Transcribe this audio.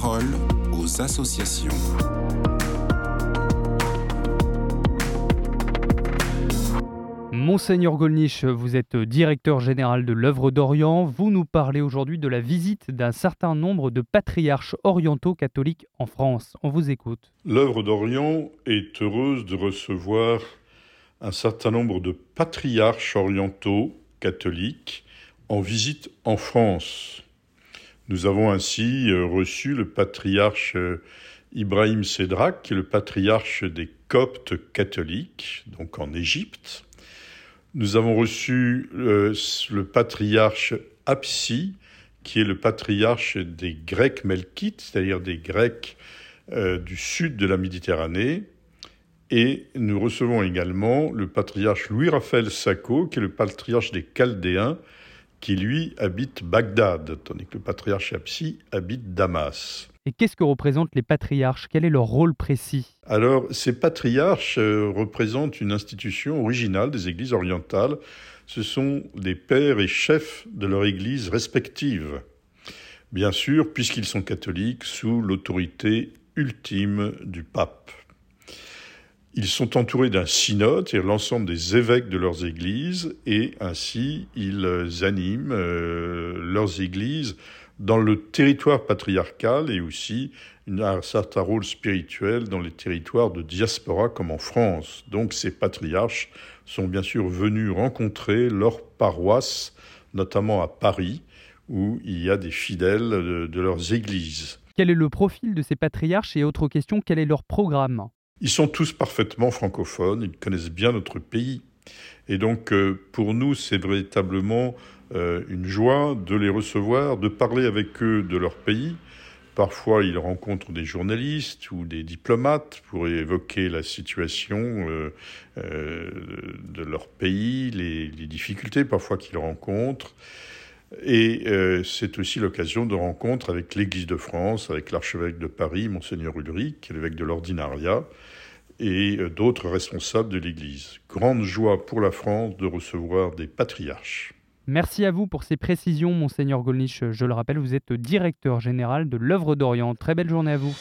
parole aux associations. Monseigneur Golnisch, vous êtes directeur général de l'œuvre d'Orient. Vous nous parlez aujourd'hui de la visite d'un certain nombre de patriarches orientaux catholiques en France. On vous écoute. L'œuvre d'Orient est heureuse de recevoir un certain nombre de patriarches orientaux catholiques en visite en France. Nous avons ainsi euh, reçu le patriarche euh, Ibrahim Sedrak, qui est le patriarche des Coptes catholiques, donc en Égypte. Nous avons reçu euh, le patriarche Apsi, qui est le patriarche des Grecs melkites, c'est-à-dire des Grecs du sud de la Méditerranée. Et nous recevons également le patriarche Louis-Raphaël Sacco, qui est le patriarche des Chaldéens, qui lui habite Bagdad, tandis que le patriarche Apsi habite Damas. Et qu'est-ce que représentent les patriarches? Quel est leur rôle précis? Alors, ces patriarches euh, représentent une institution originale des églises orientales. Ce sont des pères et chefs de leur église respective. Bien sûr, puisqu'ils sont catholiques, sous l'autorité ultime du pape. Ils sont entourés d'un synode, c'est-à-dire l'ensemble des évêques de leurs églises, et ainsi ils animent euh, leurs églises dans le territoire patriarcal et aussi un certain rôle spirituel dans les territoires de diaspora comme en France. Donc ces patriarches sont bien sûr venus rencontrer leurs paroisses, notamment à Paris, où il y a des fidèles de, de leurs églises. Quel est le profil de ces patriarches et autre question, quel est leur programme? Ils sont tous parfaitement francophones, ils connaissent bien notre pays. Et donc, euh, pour nous, c'est véritablement euh, une joie de les recevoir, de parler avec eux de leur pays. Parfois, ils rencontrent des journalistes ou des diplomates pour évoquer la situation euh, de leur pays, les, les difficultés parfois qu'ils rencontrent. Et c'est aussi l'occasion de rencontres avec l'Église de France, avec l'archevêque de Paris, monseigneur Ulrich, l'évêque de l'Ordinaria, et euh, d'autres responsables de l'Église. Grande joie pour la France de recevoir des patriarches. Merci à vous pour ces précisions, monseigneur Golnisch. Je le rappelle, vous êtes directeur général de l'œuvre d'Orient. Très belle journée à vous.